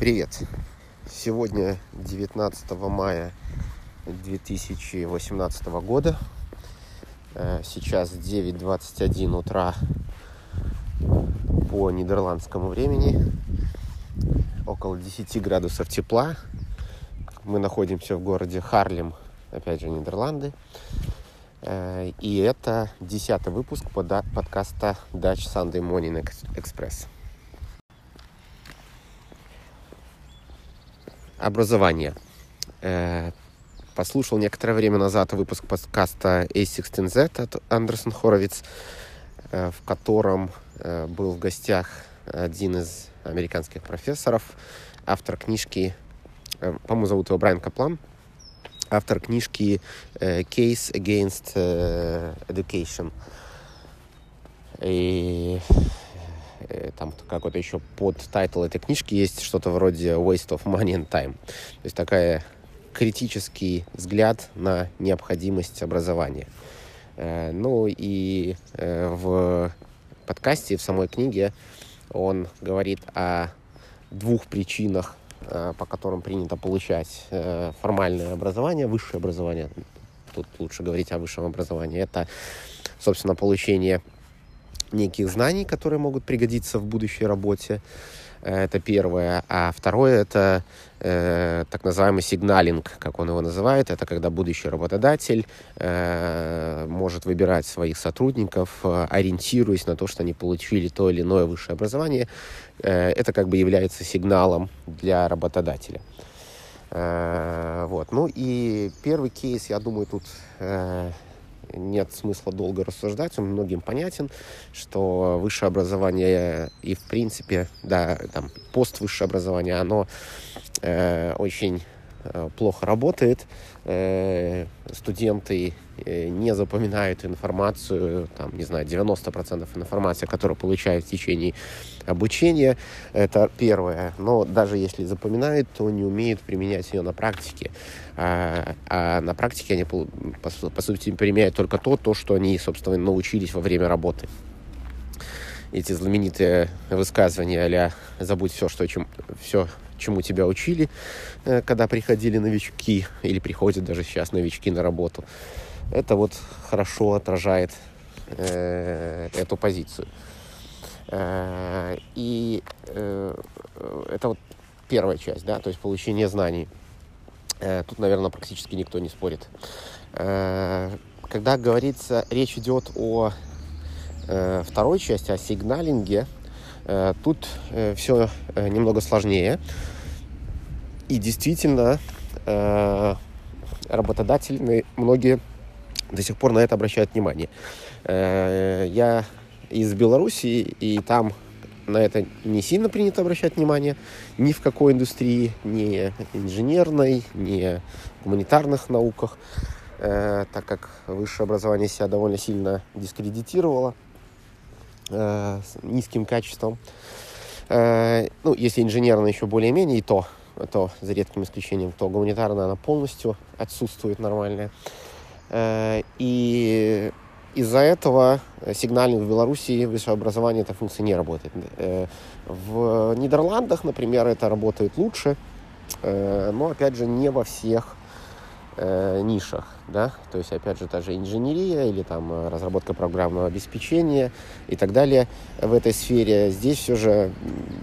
Привет! Сегодня 19 мая 2018 года. Э, сейчас 9.21 утра по нидерландскому времени. Около 10 градусов тепла. Мы находимся в городе Харлем, опять же, Нидерланды. Э, и это десятый выпуск подкаста Dutch Sunday Morning Express. Образование. Э, послушал некоторое время назад выпуск подкаста A16Z от Андерсон Хоровиц, э, в котором был в гостях один из американских профессоров, автор книжки, по-моему, зовут его Брайан Каплан, автор книжки э, Case Against э, Education. И э, там какой-то еще под title этой книжки есть что-то вроде Waste of Money and Time. То есть такая критический взгляд на необходимость образования. Ну и в подкасте, в самой книге он говорит о двух причинах Э, по которым принято получать э, формальное образование, высшее образование, тут лучше говорить о высшем образовании, это, собственно, получение неких знаний, которые могут пригодиться в будущей работе, Э, это первое. А второе это э, так называемый сигналинг, как он его называет. Это когда будущий работодатель э, может выбирать своих сотрудников, э, ориентируясь на то, что они получили то или иное высшее образование. Э, это как бы является сигналом для работодателя. Э, вот. Ну и первый кейс, я думаю, тут э, нет смысла долго рассуждать, он многим понятен, что высшее образование и, в принципе, да, там, поствысшее образование, оно э, очень э, плохо работает, студенты э, не запоминают информацию, там, не знаю, 90% информации, которую получают в течение обучения, это первое. Но даже если запоминают, то не умеют применять ее на практике. А, а на практике они, по сути, применяют только то, то, что они, собственно, научились во время работы. Эти знаменитые высказывания а «забудь все, что, чем, все, чему тебя учили, э, когда приходили новички, или приходят даже сейчас новички на работу. Это вот хорошо отражает э, эту позицию. Э, и это вот первая часть, да, то есть получение знаний. Тут, наверное, практически никто не спорит. Когда говорится, речь идет о второй части, о сигналинге, тут все немного сложнее. И действительно, э, работодатели, многие до сих пор на это обращают внимание. Э, я из Беларуси, и там на это не сильно принято обращать внимание ни в какой индустрии, ни инженерной, ни гуманитарных науках, э, так как высшее образование себя довольно сильно дискредитировало с низким качеством. Ну, если инженерное еще более-менее, и то то за редким исключением, то гуманитарная она полностью отсутствует нормальная. Э, и из-за этого сигнальник в Беларуси высшее образование эта функция не работает. Э, в Нидерландах, например, это работает лучше, э, но, опять же, не во всех нишах, да, то есть, опять же, та же инженерия или там разработка программного обеспечения и так далее в этой сфере. Здесь все же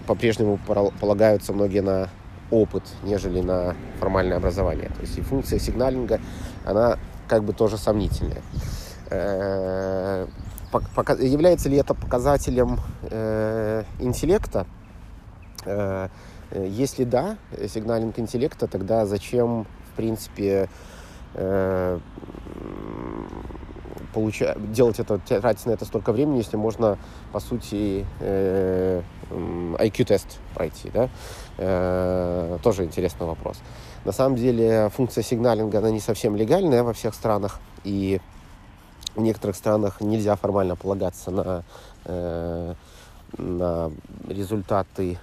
по-прежнему полагаются многие на опыт, нежели на формальное образование. То есть и функция сигналинга, она как бы тоже сомнительная. Э, является ли это показателем э, интеллекта? Э, если да, сигналинг интеллекта, тогда зачем, в принципе, получа... делать это, тратить на это столько времени, если можно, по сути, э, IQ-тест пройти, да? Э, тоже интересный вопрос. На самом деле функция сигналинга, она не совсем легальная во всех странах, и в некоторых странах нельзя формально полагаться на, э, на результаты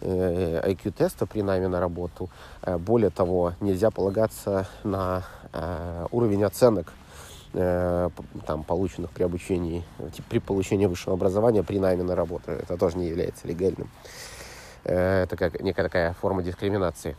э, IQ-теста при найме на работу. Э, более того, нельзя полагаться на э, уровень оценок Э, там, полученных при обучении, при получении высшего образования при найме на работу. Это тоже не является легальным. Это как некая такая форма дискриминации.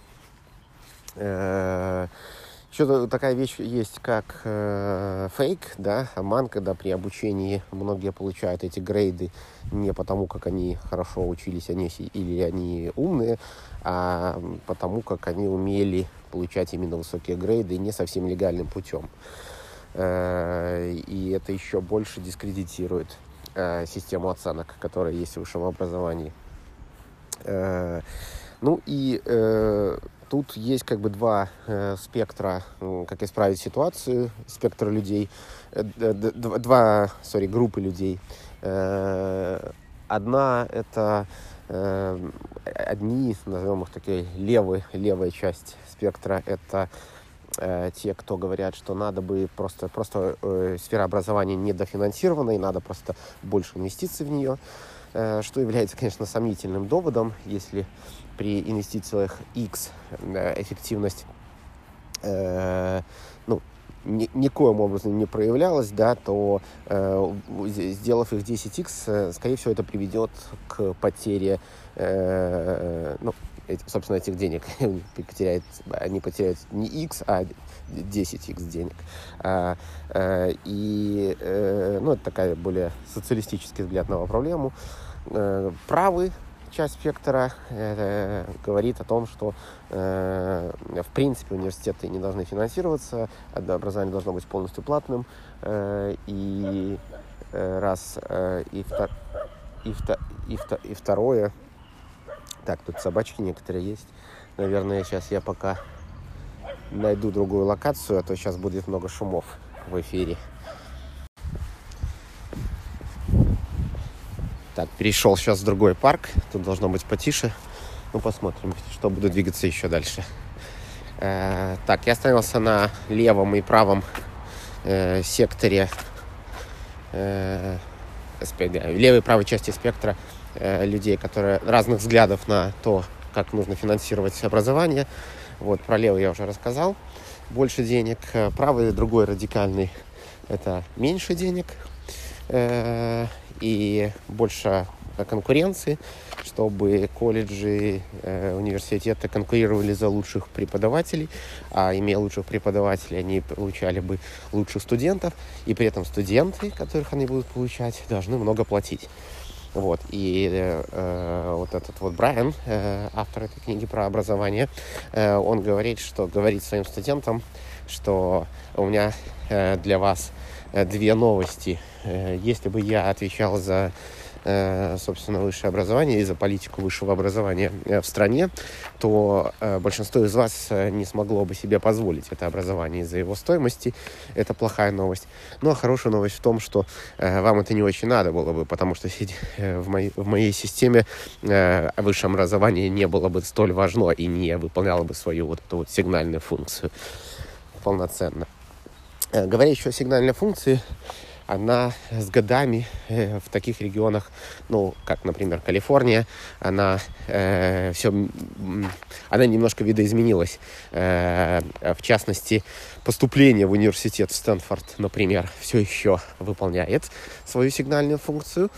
Еще такая вещь есть, как э, фейк, да, обман, когда при обучении многие получают эти грейды не потому, как они хорошо учились они, или они умные, а потому, как они умели получать именно высокие грейды не совсем легальным путем. Э, и это еще больше дискредитирует э, систему оценок, которая есть в высшем образовании. Э, ну и тут есть как бы два э, спектра, э, как исправить ситуацию, спектра людей, э, два, сори, группы людей. Э, одна это э, одни, назовем их такие левые, левая часть спектра, это э, те, кто говорят, что надо бы просто, просто э, сфера образования недофинансирована, и надо просто больше инвестиций в нее, э, что является, конечно, сомнительным доводом, если при инвестициях X эффективность э, ну, ни, никоим образом не проявлялась, да, то э, сделав их 10x, э, скорее всего, это приведет к потере, э, ну, собственно, этих денег. потеряют, они потеряют не x, а 10x денег. А, э, и, э, ну, это такая более социалистический взгляд на проблему. Э, правый часть спектра э, говорит о том, что э, в принципе университеты не должны финансироваться, образование должно быть полностью платным, э, и э, раз, э, и, втор, и, втор, и, втор, и второе, так, тут собачки некоторые есть, наверное, сейчас я пока найду другую локацию, а то сейчас будет много шумов в эфире. Так, перешел сейчас в другой парк. Тут должно быть потише. Ну, посмотрим, что буду двигаться еще дальше. Э, так, я остановился на левом и правом э, секторе э, левой и правой части спектра людей, которые разных взглядов на то, как нужно финансировать образование. Вот, про левый я уже рассказал. Больше денег. Правый, другой радикальный, это меньше денег. Э, и больше конкуренции, чтобы колледжи, э, университеты конкурировали за лучших преподавателей, а имея лучших преподавателей, они получали бы лучших студентов, и при этом студенты, которых они будут получать, должны много платить. Вот, и э, вот этот вот Брайан, э, автор этой книги про образование, э, он говорит, что говорит своим студентам, что у меня э, для вас э, две новости – Э, если бы я отвечал за, э, собственно, высшее образование и за политику высшего образования э, в стране, то большинство из вас не смогло бы себе позволить это образование из-за его стоимости. Это плохая новость. Ну, а хорошая новость в том, что вам это не очень надо было бы, потому что в моей, в моей системе высшее образование не было бы столь важно и не выполняло бы свою вот эту вот сигнальную функцию полноценно. Говоря еще о сигнальной функции, она с годами э, в таких регионах, ну, как, например, Калифорния, она э, все, она немножко видоизменилась. Э, в частности, поступление в университет в Стэнфорд, например, все еще выполняет свою сигнальную функцию,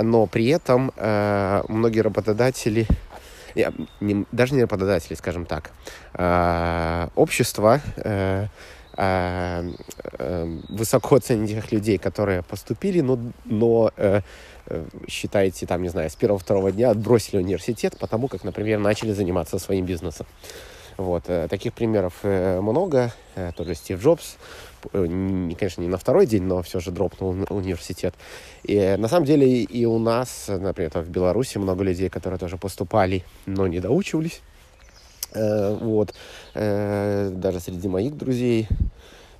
но при этом э, многие работодатели не, даже не работодатели, скажем так, э, общество э, высоко ценить тех людей, которые поступили, но, но э, э, считаете, там, не знаю, с первого-второго дня отбросили университет, потому как, например, начали заниматься своим бизнесом. Вот, э, таких примеров много. Э, тоже Стив Джобс, конечно, не на второй день, но все же дропнул университет. И на самом деле и у нас, например, в Беларуси много людей, которые тоже поступали, но не доучивались. Э, вот. Э, даже среди моих друзей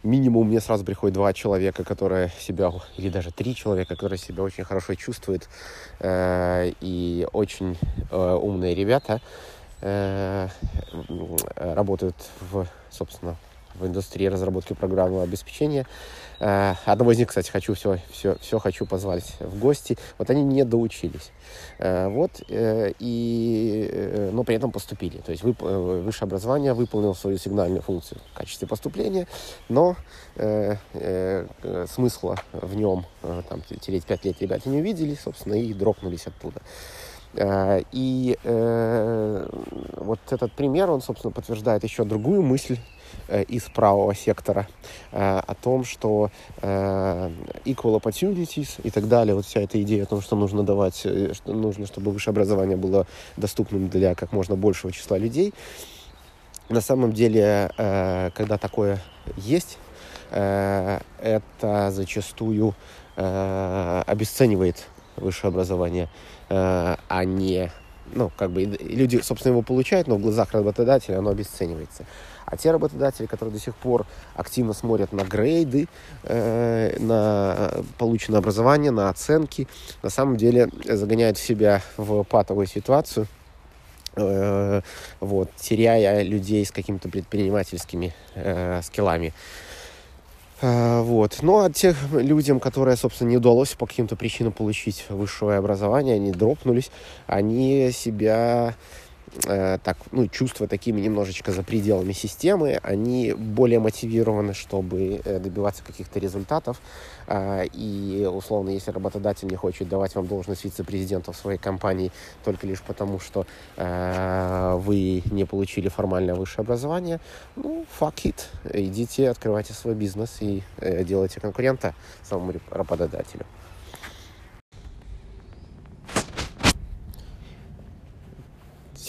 минимум мне сразу приходит два человека, которые себя, или даже три человека, которые себя очень хорошо чувствуют, э, и очень умные ребята работают в, собственно, в индустрии разработки программного обеспечения. Э, одного из них, кстати, хочу все, все, все хочу позвать в гости. Вот они не доучились. Э, вот, э, и, но при этом поступили. То есть высшее образование выполнило свою сигнальную функцию в качестве поступления, но э, э, смысла в нем там, тереть пять лет ребята не увидели, собственно, и дропнулись оттуда. И вот этот пример, он, собственно, подтверждает еще другую мысль, Э, из правого сектора э, о том, что э, equal opportunities и так далее, вот вся эта идея о том, что нужно давать, что нужно, чтобы высшее образование было доступным для как можно большего числа людей. На самом деле, когда такое есть, это зачастую обесценивает высшее образование, а не ну, как бы люди, собственно, его получают, но в глазах работодателя оно обесценивается. А те работодатели, которые до сих пор активно смотрят на грейды, э, на полученное образование, на оценки, на самом деле загоняют себя в патовую ситуацию, э, вот, теряя людей с какими-то предпринимательскими э, скиллами. Э, вот. Ну, а тех людям, которые, собственно, не удалось по каким-то причинам получить высшее образование, они дропнулись, они себя Э, так, ну, чувства такими немножечко за пределами системы, они более мотивированы, чтобы э, добиваться каких-то результатов. Э, и, условно, если работодатель не хочет давать вам должность вице-президента в своей компании только лишь потому, что вы не получили формальное высшее образование, ну, fuck it. Идите, открывайте свой бизнес и делайте конкурента самому работодателю.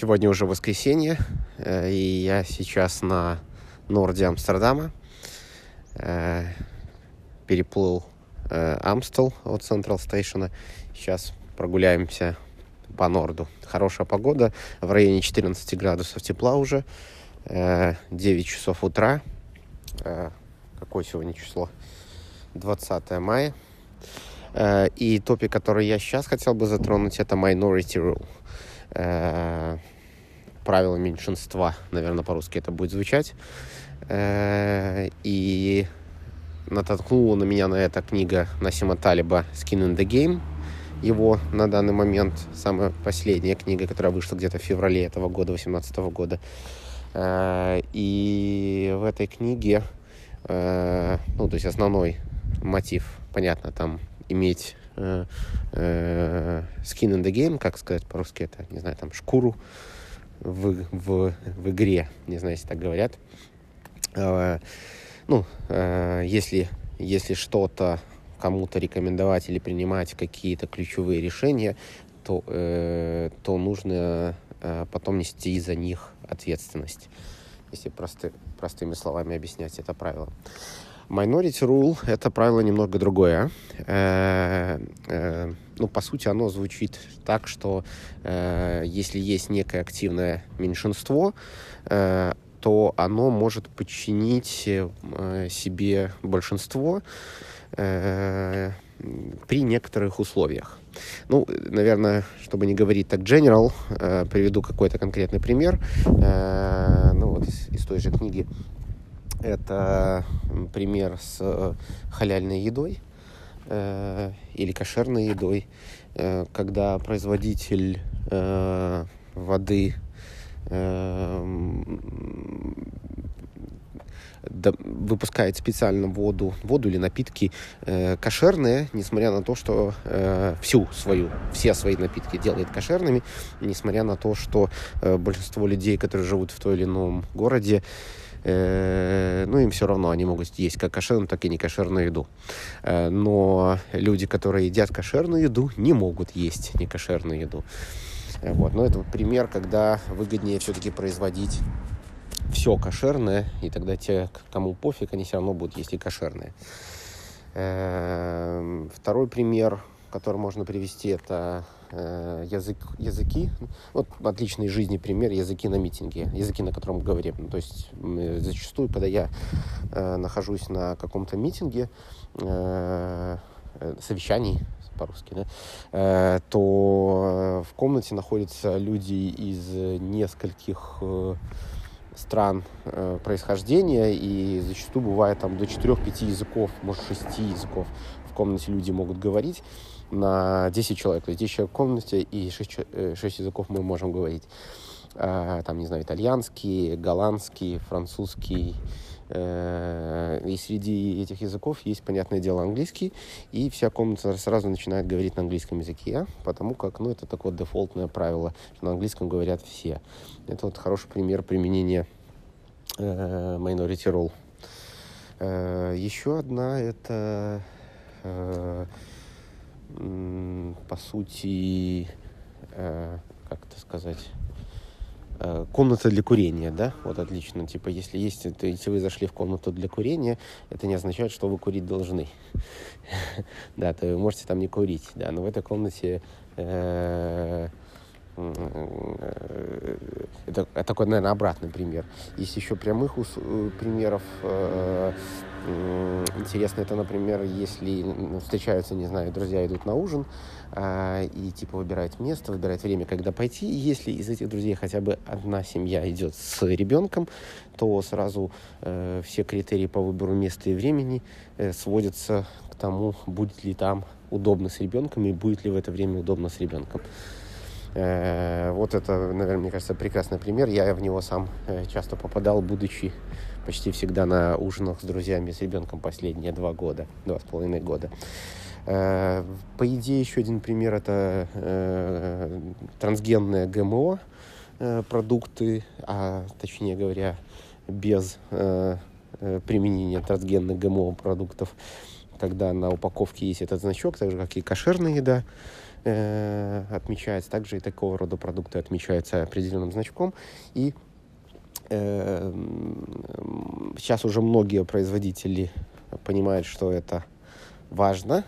Сегодня уже воскресенье, э, и я сейчас на норде Амстердама. Э, переплыл э, Амстел от Централ Стейшена. Сейчас прогуляемся по норду. Хорошая погода, в районе 14 градусов тепла уже. 9 часов утра. Какое сегодня число? 20 мая. И топик, который я сейчас хотел бы затронуть, это Minority Rule правила меньшинства, наверное, по-русски это будет звучать. Э, и натолкнула на меня на это книга Насима Талиба «Skin in the Game». Его на данный момент самая последняя книга, которая вышла где-то в феврале этого года, 2018 года. Э, и в этой книге, э, ну, то есть основной мотив, понятно, там иметь skin in the game, как сказать по-русски это, не знаю, там шкуру в, в, в игре, не знаю, если так говорят. Э, ну, э, если, если что-то кому-то рекомендовать или принимать какие-то ключевые решения, то, э, то нужно э, потом нести за них ответственность. Если просты, простыми словами объяснять это правило. Minority Rule — это правило немного другое. Э, э, ну, по сути, оно звучит так, что э, если есть некое активное меньшинство, то оно может подчинить себе большинство при некоторых условиях. Ну, наверное, чтобы не говорить так general, приведу какой-то конкретный пример. Ну, вот из, из той же книги это пример с э, халяльной едой э, или кошерной едой, э, когда производитель воды выпускает специально воду, воду или напитки э, кошерные, несмотря на то, что э, всю свою, все свои напитки делает кошерными, несмотря на то, что э, большинство людей, которые живут в том или ином городе, Э, ну, им все равно, они могут есть как кошерную, так и не кошерную еду. Э, но люди, которые едят кошерную еду, не могут есть некошерную еду. Э, вот. Но это вот пример, когда выгоднее все-таки производить все кошерное, и тогда те, кому пофиг, они все равно будут есть и кошерное. Второй пример, который можно привести, это э, язык, языки. Вот отличный жизни пример языки на митинге, языки, на котором мы говорим. То есть зачастую, когда я э, нахожусь на каком-то митинге, э, э совещании по-русски, да, э, то в комнате находятся люди из нескольких э, стран э, происхождения, и зачастую бывает там до 4-5 языков, может 6 языков в комнате люди могут говорить на 10 человек. То есть 10 человек в комнате, и 6, 6 э, языков мы можем говорить. А, там, не знаю, итальянский, голландский, французский, Э, и среди этих языков есть, понятное дело, английский, и вся комната сразу начинает говорить на английском языке, потому как, ну, это такое дефолтное правило, что на английском говорят все. Это вот хороший пример применения Minority. Э, еще одна это, по сути, э, как это сказать, Э, комната для курения, да, вот отлично, типа, если есть, то, если вы зашли в комнату для курения, это не означает, что вы курить должны, да, то вы можете там не курить, да, но в этой комнате э, это, это такой, наверное, обратный пример. Есть еще прямых примеров. Интересно, это, например, если встречаются, не знаю, друзья идут на ужин, а, и типа выбирать место, выбирать время, когда пойти. И если из этих друзей хотя бы одна семья идет с ребенком, то сразу э, все критерии по выбору места и времени э, сводятся к тому, будет ли там удобно с ребенком и будет ли в это время удобно с ребенком. Э, вот это, наверное, мне кажется, прекрасный пример. Я в него сам э, часто попадал, будучи почти всегда на ужинах с друзьями, с ребенком последние два года, два с половиной года. Э, по идее, еще один пример это трансгенные ГМО продукты, а точнее говоря, без применения трансгенных ГМО продуктов, когда на упаковке есть этот значок, так же как и кошерная еда, отмечается. Также и такого рода продукты отмечаются определенным значком. И сейчас уже многие производители понимают, что это важно,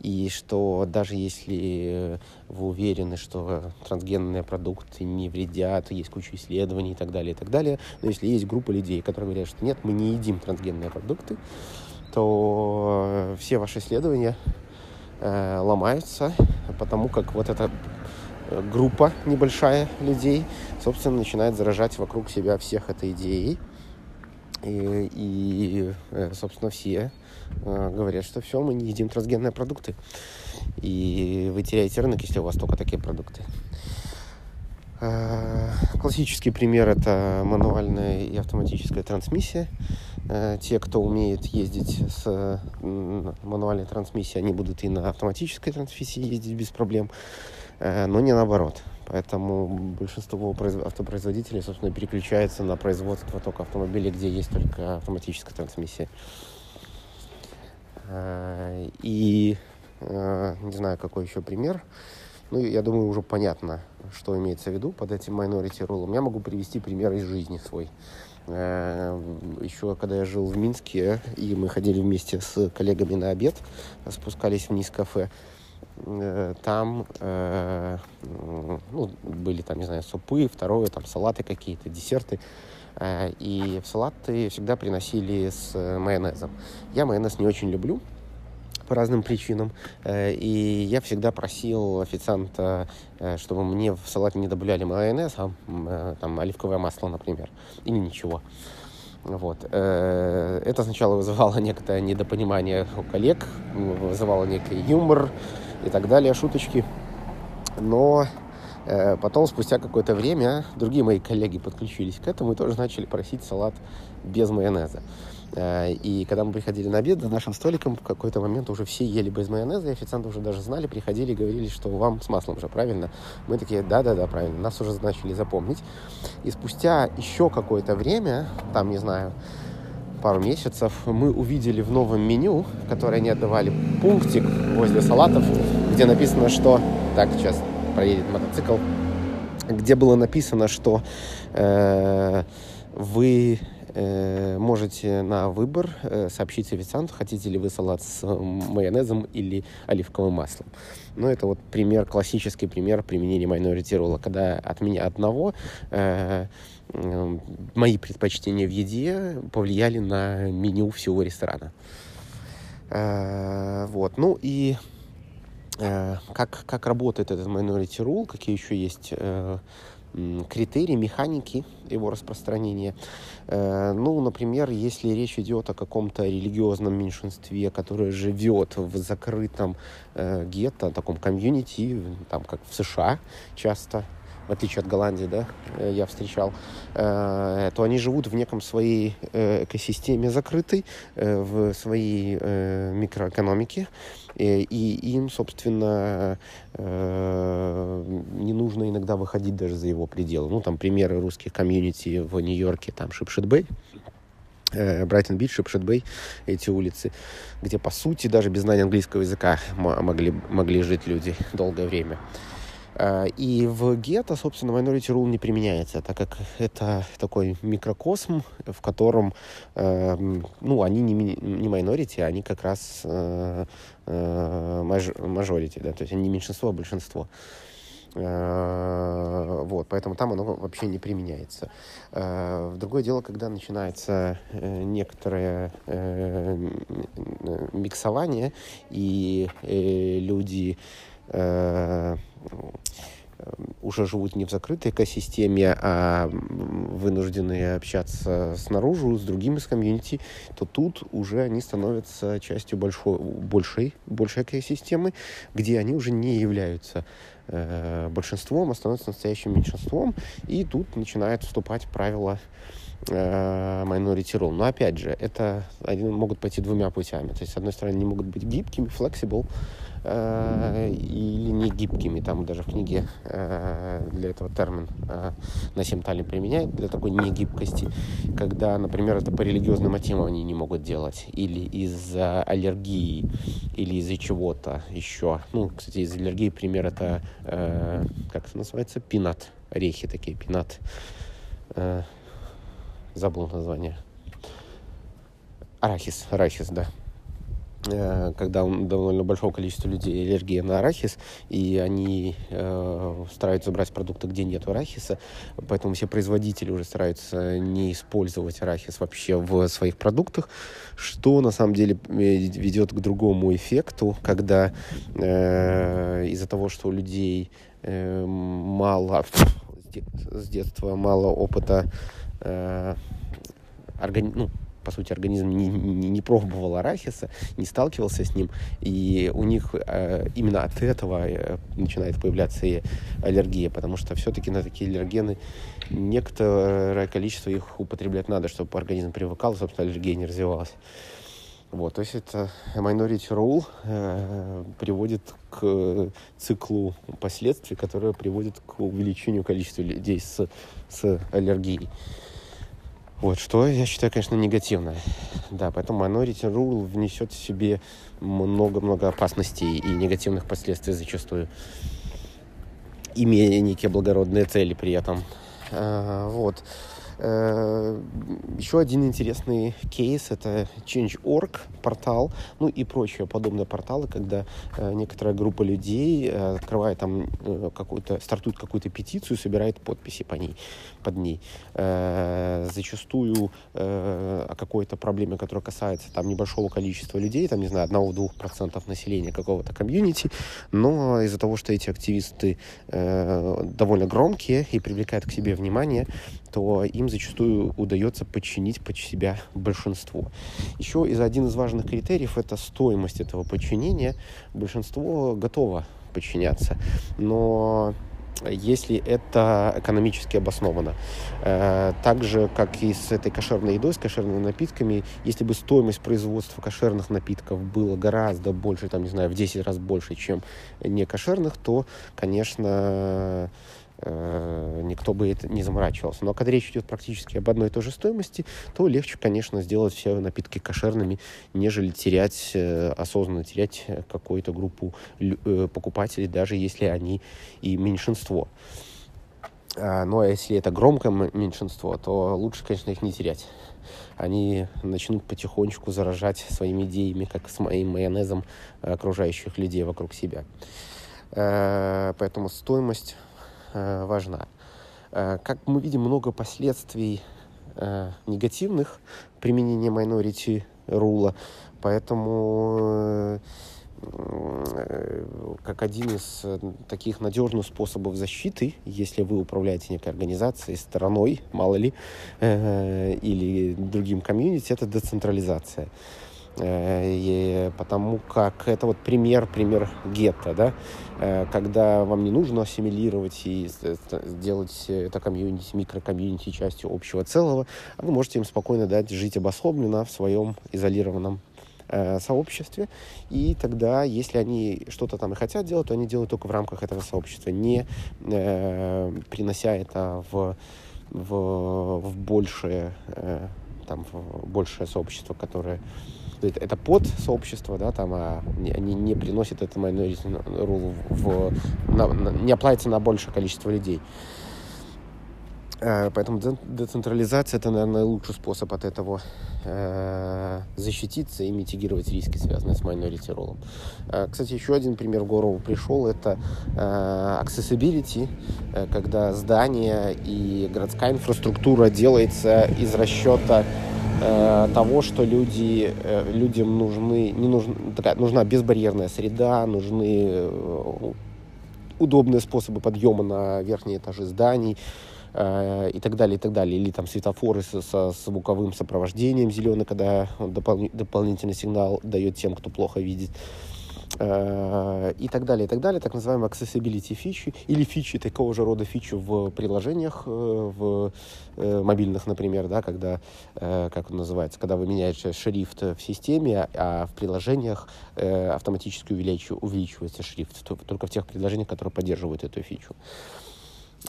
и что даже если вы уверены, что трансгенные продукты не вредят, есть куча исследований и так далее, и так далее, но если есть группа людей, которые говорят, что нет, мы не едим трансгенные продукты, то все ваши исследования э, ломаются, потому как вот эта группа небольшая людей, собственно, начинает заражать вокруг себя всех этой идеей. И, и э, собственно, все э, говорят, что все, мы не едим трансгенные продукты. И вы теряете рынок, если у вас только такие продукты. Э, классический пример это мануальная и автоматическая трансмиссия. Те, кто умеет ездить с мануальной трансмиссией, они будут и на автоматической трансмиссии ездить без проблем, но не наоборот. Поэтому большинство автопроизводителей, собственно, переключается на производство только автомобилей, где есть только автоматическая трансмиссия. Э, и э, не знаю, какой еще пример. Ну, я думаю, уже понятно, что имеется в виду под этим minority rule. Я могу привести пример из жизни свой. Э, еще когда я жил в Минске, и мы ходили вместе с коллегами на обед, спускались вниз в кафе, Э, там э, ну, были там, не знаю, супы, второе, там салаты какие-то, десерты. И в салаты всегда приносили с майонезом. Я майонез не очень люблю, по разным причинам. И я всегда просил официанта, чтобы мне в салат не добавляли майонез, а там оливковое масло, например, или ничего. Вот. Это сначала вызывало некоторое недопонимание у коллег, вызывало некий юмор, и так далее, шуточки. Но э, потом, спустя какое-то время, другие мои коллеги подключились к этому и тоже начали просить салат без майонеза. Э, и когда мы приходили на обед, за нашим столиком в какой-то момент уже все ели без майонеза, и официанты уже даже знали, приходили и говорили, что вам с маслом же, правильно? Мы такие, да-да-да, правильно, нас уже начали запомнить. И спустя еще какое-то время, там, не знаю, пару месяцев мы увидели в новом меню, которое они отдавали, пунктик возле салатов, где написано, что... Так, сейчас проедет мотоцикл. Где было написано, что э, вы можете на выбор э, сообщить официанту, хотите ли вы салат с майонезом или оливковым маслом. Ну, это вот пример, классический пример применения minority rule, когда от меня одного э, мои предпочтения в еде повлияли на меню всего ресторана. Э, вот, ну и э, как, как работает этот minority rule, какие еще есть э, критерии, механики его распространения. Ну, например, если речь идет о каком-то религиозном меньшинстве, которое живет в закрытом гетто, таком комьюнити, там как в США часто, в отличие от Голландии, да, я встречал, то они живут в неком своей экосистеме закрытой, в своей микроэкономике, и им, собственно, не нужно иногда выходить даже за его пределы. Ну, там примеры русских комьюнити в Нью-Йорке, там Шипсхед-Бэй, Брайтон Бич, Шипсхед-Бэй, эти улицы, где, по сути, даже без знания английского языка могли, могли жить люди долгое время. Э, и в гетто, собственно, minority rule не применяется, так как это такой микрокосм, в котором, эм, ну, они не, не minority, они как раз э, э, majority, да, то есть они не меньшинство, а большинство. Вот, поэтому там оно вообще не применяется. Другое дело, когда начинается некоторое миксование, и люди уже живут не в закрытой экосистеме, а вынуждены общаться снаружи с другими с комьюнити, то тут уже они становятся частью большой, большой, большей экосистемы, где они уже не являются э, большинством, а становятся настоящим меньшинством, и тут начинают вступать правила э, minority rule. Но опять же, это они могут пойти двумя путями. То есть, с одной стороны, они могут быть гибкими, flexible, э, или не гибкими. Там даже в книге э, для этого термин э, Насим Талин применяет для такой негибкости, когда, например, это по религиозным мотивам они не могут делать, или из-за аллергии, или из-за чего-то еще. Ну, кстати, из аллергии пример это, э, как это называется, пинат, орехи такие, пинат. Э, забыл название. Арахис, арахис, да. Э, когда у довольно большого количества людей аллергия на арахис, и они э, стараются брать продукты, где нет арахиса, поэтому все производители уже стараются не использовать арахис вообще в своих продуктах, что на самом деле э, ведет к другому эффекту, когда э, из-за того, что у людей э, мало с детства мало опыта э, органи... ну, по сути, организм не, не, не пробовал арахиса, не сталкивался с ним, и у них э, именно от этого э, начинает появляться и аллергия, потому что все-таки на такие аллергены некоторое количество их употреблять надо, чтобы организм привыкал, и, собственно, аллергия не развивалась. Вот, то есть это minority rule э, приводит к циклу последствий, которые приводят к увеличению количества людей с, с аллергией. Вот, что я считаю, конечно, негативно. Да, поэтому Minority Rule внесет в себе много-много опасностей и негативных последствий зачастую, имея некие благородные цели при этом. А, вот. Э, Еще один интересный кейс — это Change.org портал, ну и прочие подобные порталы, когда э, некоторая группа людей э, открывает там какую-то, стартует какую-то петицию, собирает подписи по ней, под ней. Зачастую о какой-то проблеме, которая касается там небольшого количества людей, там, не знаю, 1-2% населения какого-то комьюнити, но из-за того, что эти активисты довольно громкие и привлекают к себе внимание, то им зачастую удается подчинить под себя большинство. Еще из один из важных критериев это стоимость этого подчинения. Большинство готово подчиняться, но если это экономически обосновано. Э, так же, как и с этой кошерной едой, с кошерными напитками, если бы стоимость производства кошерных напитков была гораздо больше, там, не знаю, в 10 раз больше, чем не кошерных, то, конечно, никто бы это не заморачивался. Но когда речь идет практически об одной и той же стоимости, то легче, конечно, сделать все напитки кошерными, нежели терять, э, осознанно терять какую-то группу э, покупателей, даже если они и меньшинство. А, ну, а если это громкое меньшинство, то лучше, конечно, их не терять. Они начнут потихонечку заражать своими идеями, как с моим майонезом окружающих людей вокруг себя. Поэтому стоимость Э, важна. Э, как мы видим, много последствий э, негативных применения minority rule, поэтому как один из таких надежных способов защиты, если вы управляете некой организацией, стороной, мало ли, или другим комьюнити, это децентрализация. И потому как это вот пример, пример гетто, да, когда вам не нужно ассимилировать и сделать это комьюнити, микрокомьюнити частью общего целого, а вы можете им спокойно дать жить обособленно в своем изолированном э, сообществе, и тогда, если они что-то там и хотят делать, то они делают только в рамках этого сообщества, не э, принося это в, в, в большее, э, там, в большее сообщество, которое это под сообщество, да, там, а они не приносят это minority rule в, на, на, не оплатится на большее количество людей. Э, поэтому децентрализация это, наверное, лучший способ от этого э, защититься и митигировать риски, связанные с роллом. Э, кстати, еще один пример в голову пришел, это accessibility, когда здание и городская инфраструктура делается из расчета того, что люди, людям нужны, не нужна, такая, нужна безбарьерная среда, нужны удобные способы подъема на верхние этажи зданий, Э, и так далее, и так далее. Или там светофоры со, со звуковым сопровождением зеленый, когда он допол- дополнительный сигнал дает тем, кто плохо видит э, и так далее, и так далее, так называемые accessibility фичи или фичи такого же рода фичи в приложениях, э, в мобильных, например, да, когда, как он называется, когда вы меняете шрифт в системе, а в приложениях автоматически увеличивается шрифт, только в тех приложениях, которые поддерживают эту фичу.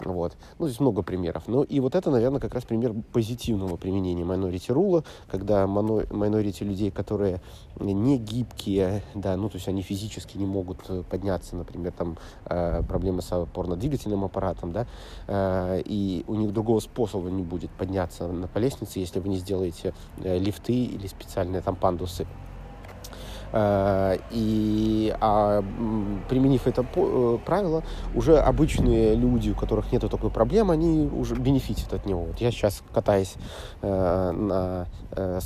Вот. Ну, здесь много примеров. Ну, и вот это, наверное, как раз пример позитивного применения minority rule, когда minority людей, которые не гибкие, да, ну, то есть они физически не могут э, подняться, например, там, э, проблемы с опорно-двигательным аппаратом, да, э, и у них другого способа не будет подняться на по лестнице, если вы не сделаете лифты или специальные там пандусы и а, применив это э, правило, уже обычные люди, у которых нет такой проблемы, они уже бенефитят от него. Вот я сейчас катаясь э, на э,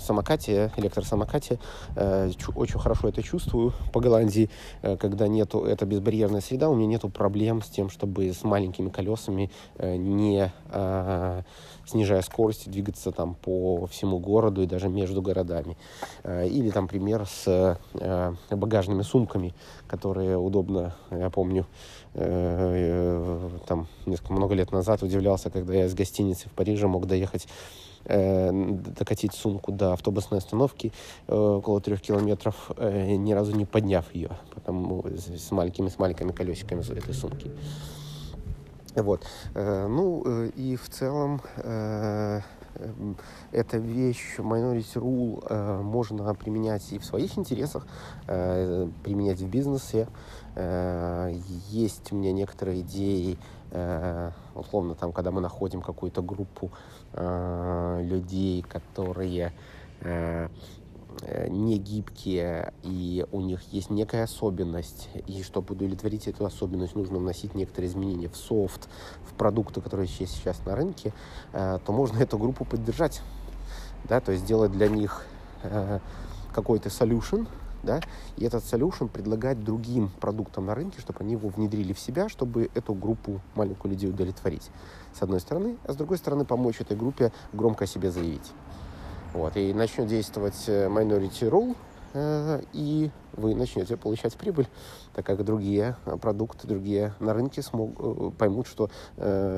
самокате, электросамокате, э, очень хорошо это чувствую по Голландии, э, когда нету, это безбарьерная среда, у меня нету проблем с тем, чтобы с маленькими колесами э, не э, снижая скорость, двигаться там по всему городу и даже между городами. Э, или там пример с э, багажными сумками, которые удобно, я помню, э, там несколько много лет назад удивлялся, когда я из гостиницы в Париже мог доехать докатить сумку до автобусной остановки около трех километров, ни разу не подняв ее, потому с маленькими с маленькими колесиками этой сумки. Вот. Э, ну, э, и в целом э, эта вещь, minority rule, можно применять и в своих интересах, применять в бизнесе. Есть у меня некоторые идеи, условно, там, когда мы находим какую-то группу людей, которые не гибкие, и у них есть некая особенность, и чтобы удовлетворить эту особенность, нужно вносить некоторые изменения в софт, в продукты, которые есть сейчас на рынке, э, то можно эту группу поддержать, да, то есть сделать для них э, какой-то solution, да, и этот solution предлагать другим продуктам на рынке, чтобы они его внедрили в себя, чтобы эту группу маленькую людей удовлетворить, с одной стороны, а с другой стороны помочь этой группе громко о себе заявить. Вот, и начнет действовать э, minority rule, э, и вы начнете получать прибыль, так как другие э, продукты, другие на рынке смог, поймут, что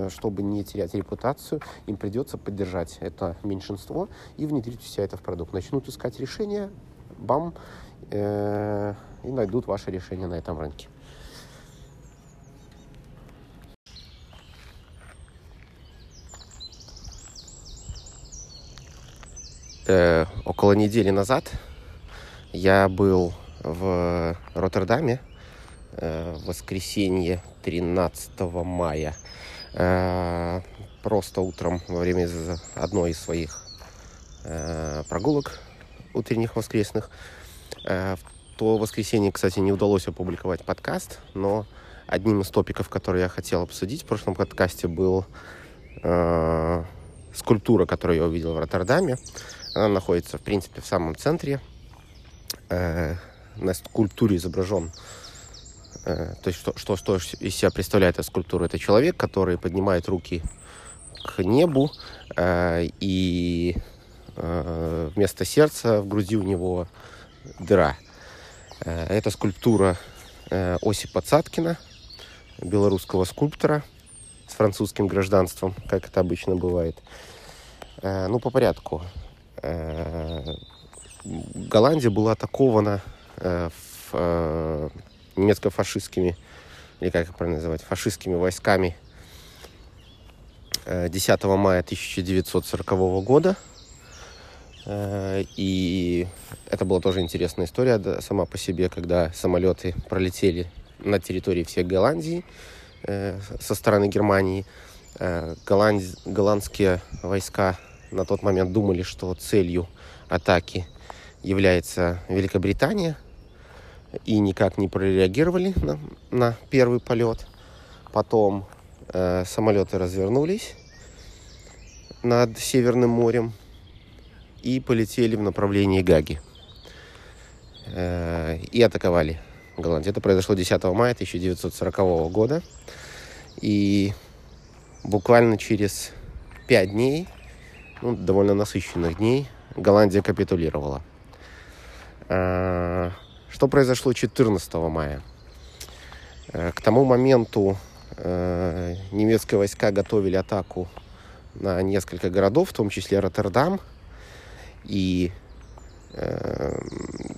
чтобы не терять репутацию, им придется поддержать это меньшинство и внедрить все это в продукт. Начнут искать решения, бам, и найдут ваше решение на этом рынке. Э, около недели назад я был в Роттердаме э, воскресенье 13 мая. Э, просто утром во время одной из своих э, прогулок утренних воскресных. Э, в то воскресенье, кстати, не удалось опубликовать подкаст, но одним из топиков, который я хотел обсудить в прошлом подкасте, был э, скульптура, которую я увидел в Роттердаме. Она находится, в принципе, в самом центре. Э, на скульптуре изображен э, то есть что, что, что из себя представляет эта скульптура? Это человек, который поднимает руки к небу э, и вместо сердца в груди у него дыра. Это скульптура Осипа Цаткина, белорусского скульптора с французским гражданством, как это обычно бывает. Ну, по порядку. Голландия была атакована немецко-фашистскими, или как их правильно называть, фашистскими войсками 10 э, мая 1940 года. Э, и это была тоже интересная история сама по себе, когда самолеты пролетели на территории всей Голландии э, со стороны Германии. Голланд... Голландские войска на тот момент думали, что целью атаки является Великобритания, и никак не прореагировали на, на первый полет. Потом Э, самолеты развернулись над Северным морем и полетели в направлении Гаги. Э, и атаковали Голландию. Это произошло 10 мая 1940 года. И буквально через пять дней, ну, довольно насыщенных дней, Голландия капитулировала. Э, что произошло 14 мая? К тому моменту Э, немецкие войска готовили атаку на несколько городов, в том числе Роттердам. И э,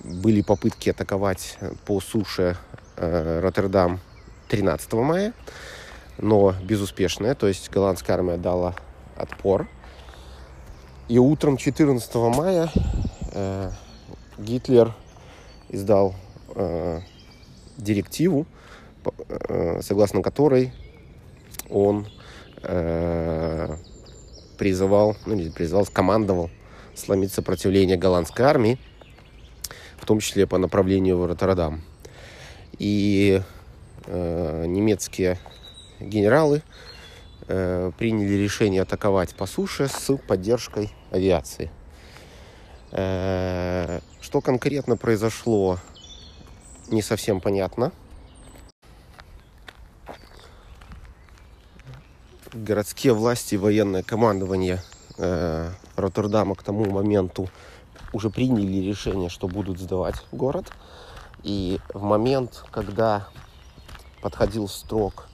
были попытки атаковать по суше э, Роттердам 13 мая, но безуспешные. То есть голландская армия дала отпор. И утром 14 мая э, Гитлер издал э, директиву, Э, согласно которой он э, призывал, ну не призывал, командовал сломить сопротивление голландской армии, в том числе по направлению в Роттердам. И э, немецкие генералы э, приняли решение атаковать по суше с поддержкой авиации. Э, что конкретно произошло, не совсем понятно. городские власти и военное командование э, Роттердама к тому моменту уже приняли решение, что будут сдавать город. И в момент, когда подходил срок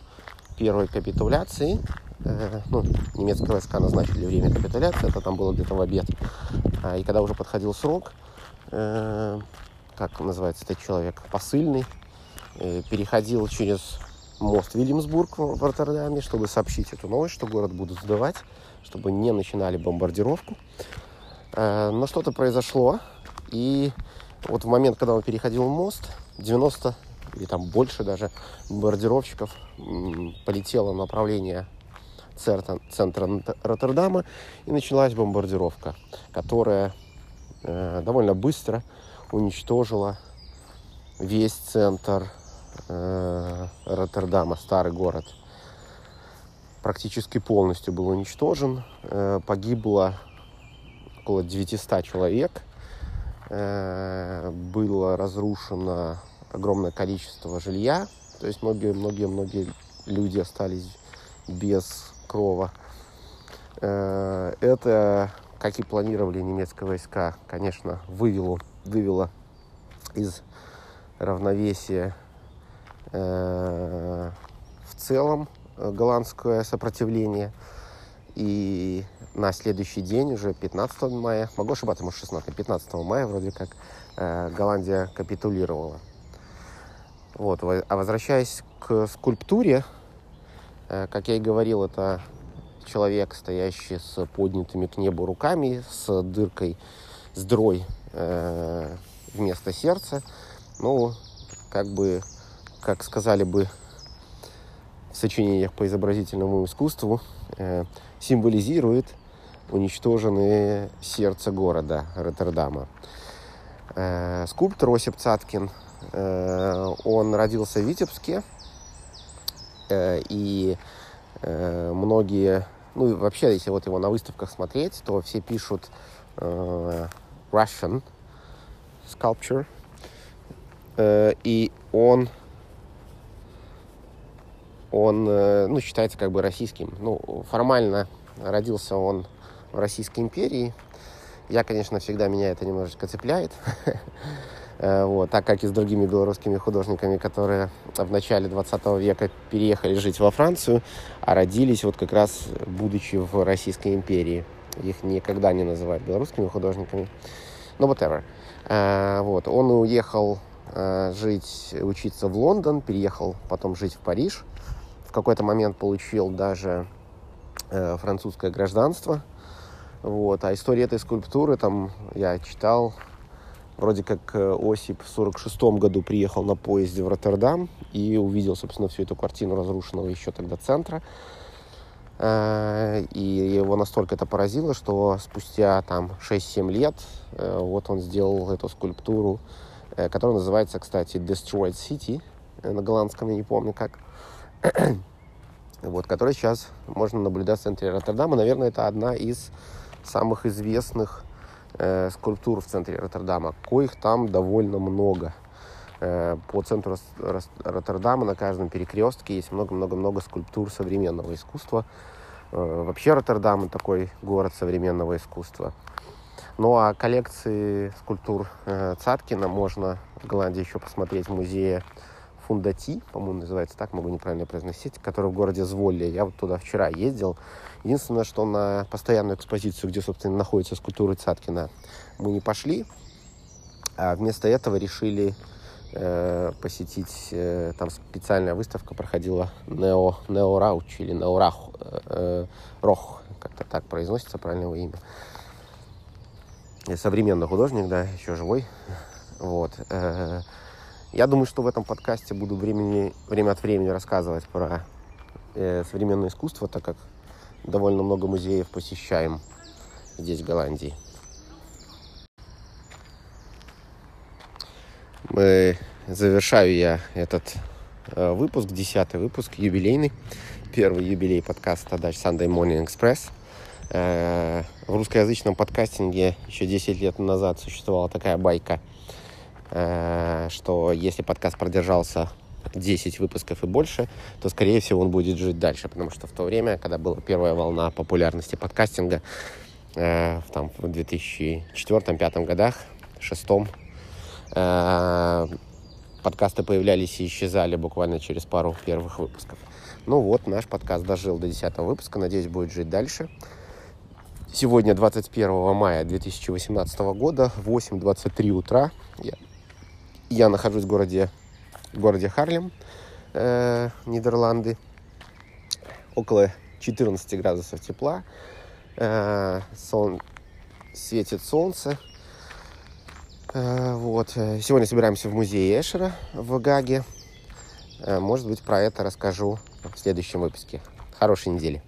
первой капитуляции, ну, немецкие войска назначили время капитуляции, это там было где-то в обед, а, и когда уже подходил срок, э, как называется этот человек, посыльный, э, переходил через мост Вильямсбург в Роттердаме, чтобы сообщить эту новость, что город будут сдавать, чтобы не начинали бомбардировку. Э, но что-то произошло, и вот в момент, когда он переходил мост, 90 или там больше даже бомбардировщиков полетело в направление центра, центра Роттердама, и началась бомбардировка, которая э, довольно быстро уничтожила весь центр э, Роттердама, старый город, практически полностью был уничтожен. Э, погибло около 900 человек. Э, было разрушено огромное количество жилья. То есть многие-многие-многие люди остались без крова. Э, это, как и планировали немецкие войска, конечно, вывело, вывело из равновесия Э, в целом э, голландское сопротивление. И на следующий день, уже 15 мая, могу ошибаться, может 16, 15 мая вроде как Голландия капитулировала. Вот. А возвращаясь к скульптуре, как я и говорил, это человек, стоящий с поднятыми к небу руками, с дыркой, с дрой э, вместо сердца. Ну, как бы как сказали бы в сочинениях по изобразительному искусству, э, символизирует уничтоженное сердце города Роттердама. Э, скульптор Осип Цаткин, э, он родился в Витебске, э, и э, многие, ну и вообще, если вот его на выставках смотреть, то все пишут э, Russian sculpture, э, и он он э, ну, считается как бы российским. Ну, формально родился он в Российской империи Я, конечно, всегда меня это немножечко цепляет. Э, вот, так как и с другими белорусскими художниками, которые в начале 20 века переехали жить во Францию, а родились вот как раз будучи в Российской империи. Их никогда не называют белорусскими художниками. Но whatever. Э, вот, он уехал э, жить, учиться в Лондон, переехал потом жить в Париж. В какой-то момент получил даже французское гражданство. Вот. А история этой скульптуры, там я читал, Вроде как э, Осип в 46 году приехал на поезде в Роттердам и увидел, собственно, всю эту картину разрушенного еще тогда центра. Э, и его настолько это поразило, что спустя там 6-7 лет э, вот он сделал эту скульптуру, которая называется, кстати, Destroyed City, на голландском, я не помню как. вот, которая сейчас можно наблюдать в центре Роттердама. Наверное, это одна из самых известных э, скульптур в центре Роттердама, коих там довольно много. Э, по центру Роттердама на каждом перекрестке есть много-много-много скульптур современного искусства. Э, вообще Роттердам такой город современного искусства. Ну а коллекции скульптур э, Цаткина можно в Голландии еще посмотреть в музее Фундати, по-моему, называется так, могу неправильно произносить, который в городе Зволле. Я вот туда вчера ездил. Единственное, что на постоянную экспозицию, где, собственно, находится скульптура Цаткина, мы не пошли, а вместо этого решили э, посетить, э, там специальная выставка проходила Нео, Нео Рауч или Нео Рах, э, Рох, как-то так произносится правильно его имя. Я современный художник, да, еще живой. Вот. Э, я думаю, что в этом подкасте буду времени, время от времени рассказывать про э, современное искусство, так как довольно много музеев посещаем здесь, в Голландии. Мы, завершаю я этот э, выпуск, десятый выпуск, юбилейный, первый юбилей подкаста Dutch Sunday Morning Express. Э, в русскоязычном подкастинге еще 10 лет назад существовала такая байка – Э, что если подкаст продержался 10 выпусков и больше, то, скорее всего, он будет жить дальше, потому что в то время, когда была первая волна популярности подкастинга, э, там, в 2004-2005 годах, шестом, э, подкасты появлялись и исчезали буквально через пару первых выпусков. Ну вот, наш подкаст дожил до 10 выпуска, надеюсь, будет жить дальше. Сегодня 21 мая 2018 года, 8.23 утра. Я я нахожусь в городе, в городе Харлем, э, Нидерланды. Около 14 градусов тепла. Э, сон, светит солнце. Э, вот. Сегодня собираемся в музее Эшера в Гаге. Э, может быть, про это расскажу в следующем выпуске. Хорошей недели.